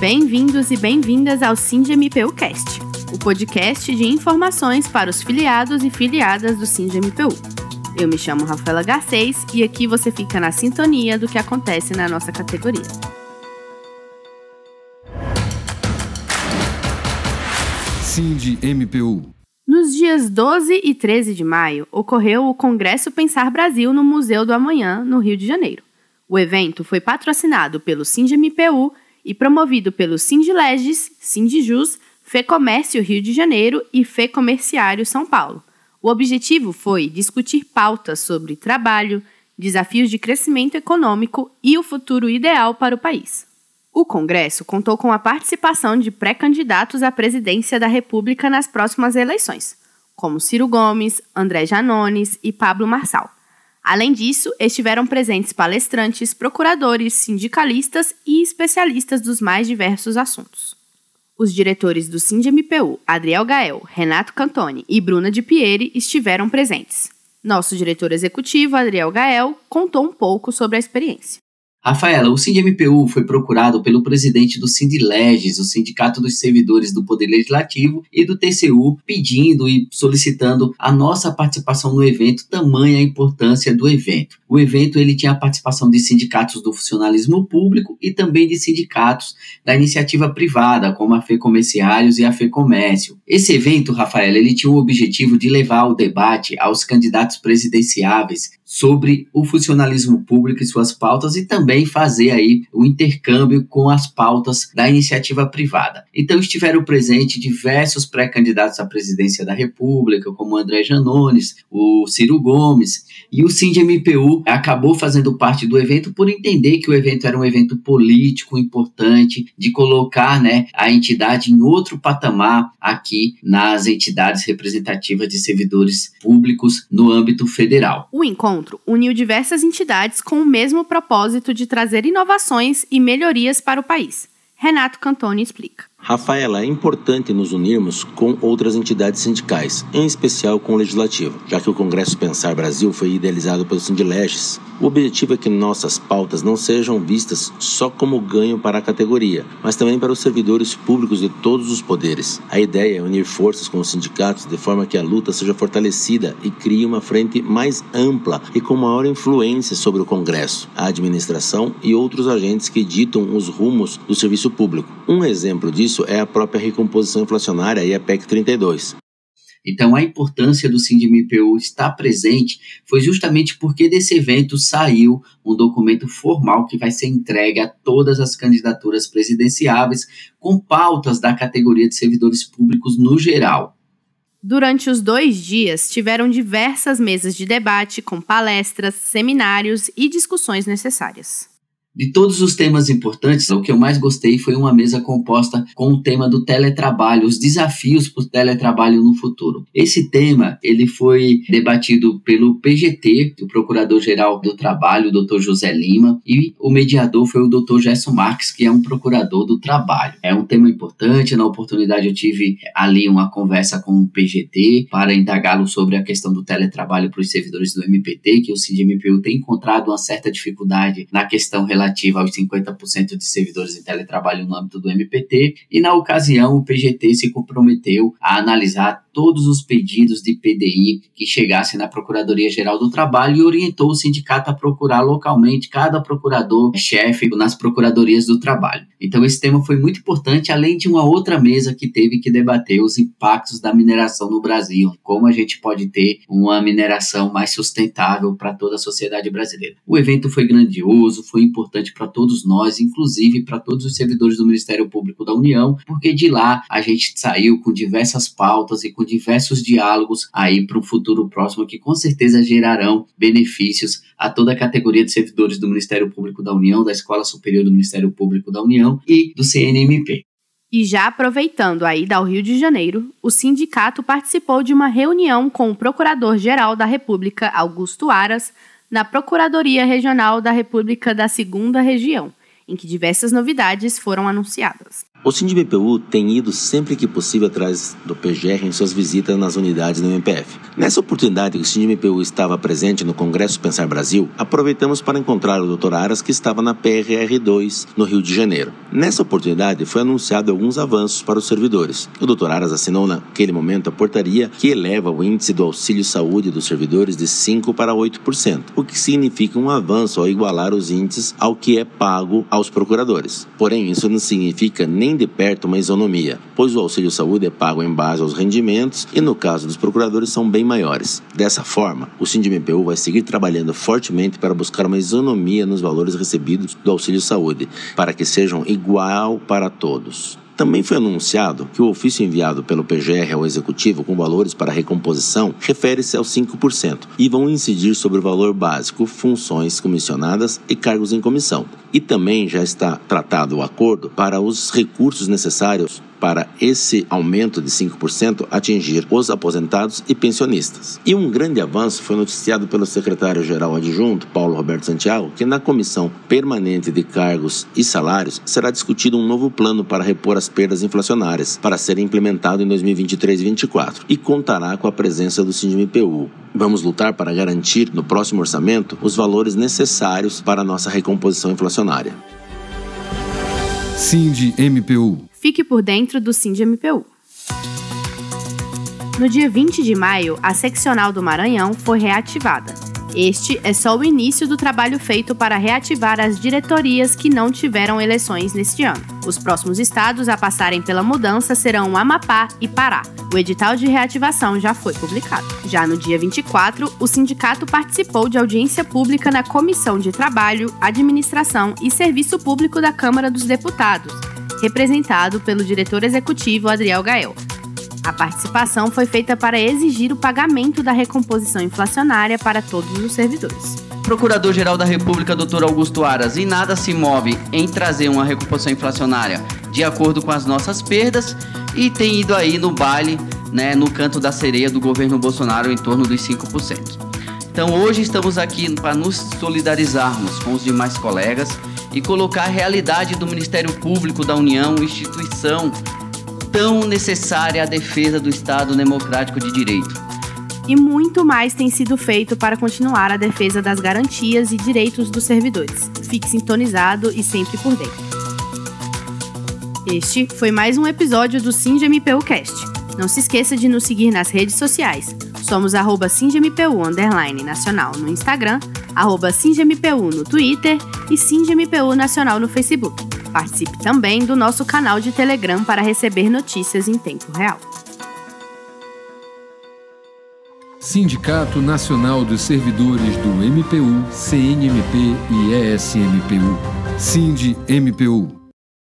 Bem-vindos e bem-vindas ao SINDMPU Cast, o podcast de informações para os filiados e filiadas do SINDMPU. Eu me chamo Rafaela Garcês e aqui você fica na sintonia do que acontece na nossa categoria. SINDMPU Nos dias 12 e 13 de maio, ocorreu o Congresso Pensar Brasil no Museu do Amanhã, no Rio de Janeiro. O evento foi patrocinado pelo SINDMPU e promovido pelo Sindileges, Sindijus, Fecomércio Rio de Janeiro e Fê-Comerciário São Paulo. O objetivo foi discutir pautas sobre trabalho, desafios de crescimento econômico e o futuro ideal para o país. O Congresso contou com a participação de pré-candidatos à presidência da República nas próximas eleições, como Ciro Gomes, André Janones e Pablo Marçal. Além disso, estiveram presentes palestrantes, procuradores, sindicalistas e especialistas dos mais diversos assuntos. Os diretores do SINDMPU, Adriel Gael, Renato Cantoni e Bruna de Pieri, estiveram presentes. Nosso diretor executivo, Adriel Gael, contou um pouco sobre a experiência. Rafaela, o SINDMPU foi procurado pelo presidente do Sindileges, o Sindicato dos Servidores do Poder Legislativo, e do TCU, pedindo e solicitando a nossa participação no evento, tamanha a importância do evento. O evento ele tinha a participação de sindicatos do funcionalismo público e também de sindicatos da iniciativa privada, como a FEComerciários e a FEComércio. Esse evento, Rafaela, ele tinha o objetivo de levar o debate aos candidatos presidenciáveis sobre o funcionalismo público e suas pautas e também fazer aí o intercâmbio com as pautas da iniciativa privada. Então estiveram presentes diversos pré-candidatos à presidência da República, como André Janones, o Ciro Gomes, e o SINDMPU acabou fazendo parte do evento por entender que o evento era um evento político importante, de colocar né, a entidade em outro patamar aqui nas entidades representativas de servidores públicos no âmbito federal. O encontro uniu diversas entidades com o mesmo propósito de trazer inovações e melhorias para o país. Renato Cantoni explica. Rafaela, é importante nos unirmos com outras entidades sindicais, em especial com o Legislativo, já que o Congresso Pensar Brasil foi idealizado pelo Sindileges. O objetivo é que nossas pautas não sejam vistas só como ganho para a categoria, mas também para os servidores públicos de todos os poderes. A ideia é unir forças com os sindicatos de forma que a luta seja fortalecida e crie uma frente mais ampla e com maior influência sobre o Congresso, a administração e outros agentes que ditam os rumos do serviço público. Um exemplo disso disso é a própria recomposição inflacionária e a PEC 32. Então, a importância do SINDMPU estar presente foi justamente porque desse evento saiu um documento formal que vai ser entregue a todas as candidaturas presidenciáveis, com pautas da categoria de servidores públicos no geral. Durante os dois dias, tiveram diversas mesas de debate com palestras, seminários e discussões necessárias. De todos os temas importantes, o que eu mais gostei foi uma mesa composta com o tema do teletrabalho, os desafios para o teletrabalho no futuro. Esse tema ele foi debatido pelo PGT, o Procurador-Geral do Trabalho, o Dr. José Lima, e o mediador foi o Dr. Gerson Marques, que é um procurador do trabalho. É um tema importante, na oportunidade eu tive ali uma conversa com o PGT para indagá-lo sobre a questão do teletrabalho para os servidores do MPT, que o CIDMPU tem encontrado uma certa dificuldade na questão relativa relativa aos 50% de servidores em teletrabalho no âmbito do MPT, e na ocasião o PGT se comprometeu a analisar todos os pedidos de PDI que chegassem na Procuradoria-Geral do Trabalho e orientou o sindicato a procurar localmente cada procurador-chefe nas procuradorias do trabalho. Então, esse tema foi muito importante, além de uma outra mesa que teve que debater os impactos da mineração no Brasil, como a gente pode ter uma mineração mais sustentável para toda a sociedade brasileira. O evento foi grandioso, foi importante para todos nós, inclusive para todos os servidores do Ministério Público da União, porque de lá a gente saiu com diversas pautas e com diversos diálogos aí para um futuro próximo que com certeza gerarão benefícios a toda a categoria de servidores do Ministério Público da União, da Escola Superior do Ministério Público da União e do CNMP. E já aproveitando a ida ao Rio de Janeiro, o sindicato participou de uma reunião com o Procurador-Geral da República, Augusto Aras, na Procuradoria Regional da República da Segunda Região, em que diversas novidades foram anunciadas. O SINDI-MPU tem ido sempre que possível atrás do PGR em suas visitas nas unidades do MPF. Nessa oportunidade que o SINDI-MPU estava presente no Congresso Pensar Brasil, aproveitamos para encontrar o Dr. Aras que estava na PRR2 no Rio de Janeiro. Nessa oportunidade foi anunciado alguns avanços para os servidores. O Dr. Aras assinou naquele momento a portaria que eleva o índice do auxílio saúde dos servidores de 5 para 8%, o que significa um avanço ao igualar os índices ao que é pago aos procuradores. Porém, isso não significa nem de perto uma isonomia, pois o auxílio saúde é pago em base aos rendimentos e, no caso dos procuradores, são bem maiores. Dessa forma, o SINDMPU vai seguir trabalhando fortemente para buscar uma isonomia nos valores recebidos do auxílio saúde, para que sejam igual para todos. Também foi anunciado que o ofício enviado pelo PGR ao Executivo com valores para recomposição refere-se aos 5% e vão incidir sobre o valor básico, funções comissionadas e cargos em comissão. E também já está tratado o acordo para os recursos necessários para esse aumento de 5% atingir os aposentados e pensionistas. E um grande avanço foi noticiado pelo secretário-geral adjunto, Paulo Roberto Santiago, que na Comissão Permanente de Cargos e Salários será discutido um novo plano para repor as perdas inflacionárias, para ser implementado em 2023 e 2024, e contará com a presença do SINDMPU. Vamos lutar para garantir no próximo orçamento os valores necessários para a nossa recomposição inflacionária. SINDMPU Fique por dentro do SINDMPU. No dia 20 de maio, a seccional do Maranhão foi reativada. Este é só o início do trabalho feito para reativar as diretorias que não tiveram eleições neste ano. Os próximos estados a passarem pela mudança serão Amapá e Pará. O edital de reativação já foi publicado. Já no dia 24, o sindicato participou de audiência pública na Comissão de Trabalho, Administração e Serviço Público da Câmara dos Deputados, representado pelo diretor executivo Adriel Gael. A participação foi feita para exigir o pagamento da recomposição inflacionária para todos os servidores. Procurador-Geral da República, Dr. Augusto Aras, e nada se move em trazer uma recomposição inflacionária de acordo com as nossas perdas e tem ido aí no baile, né, no canto da sereia do governo Bolsonaro em torno dos 5%. Então hoje estamos aqui para nos solidarizarmos com os demais colegas e colocar a realidade do Ministério Público da União, instituição tão necessária à defesa do Estado democrático de direito. E muito mais tem sido feito para continuar a defesa das garantias e direitos dos servidores. Fique sintonizado e sempre por dentro. Este foi mais um episódio do SINGMPU Cast. Não se esqueça de nos seguir nas redes sociais. Somos arroba nacional no Instagram, arroba SINGMPU no Twitter e SINGMPU Nacional no Facebook. Participe também do nosso canal de Telegram para receber notícias em tempo real. Sindicato Nacional dos Servidores do MPU, CNMP e ESMPU. SINDI-MPU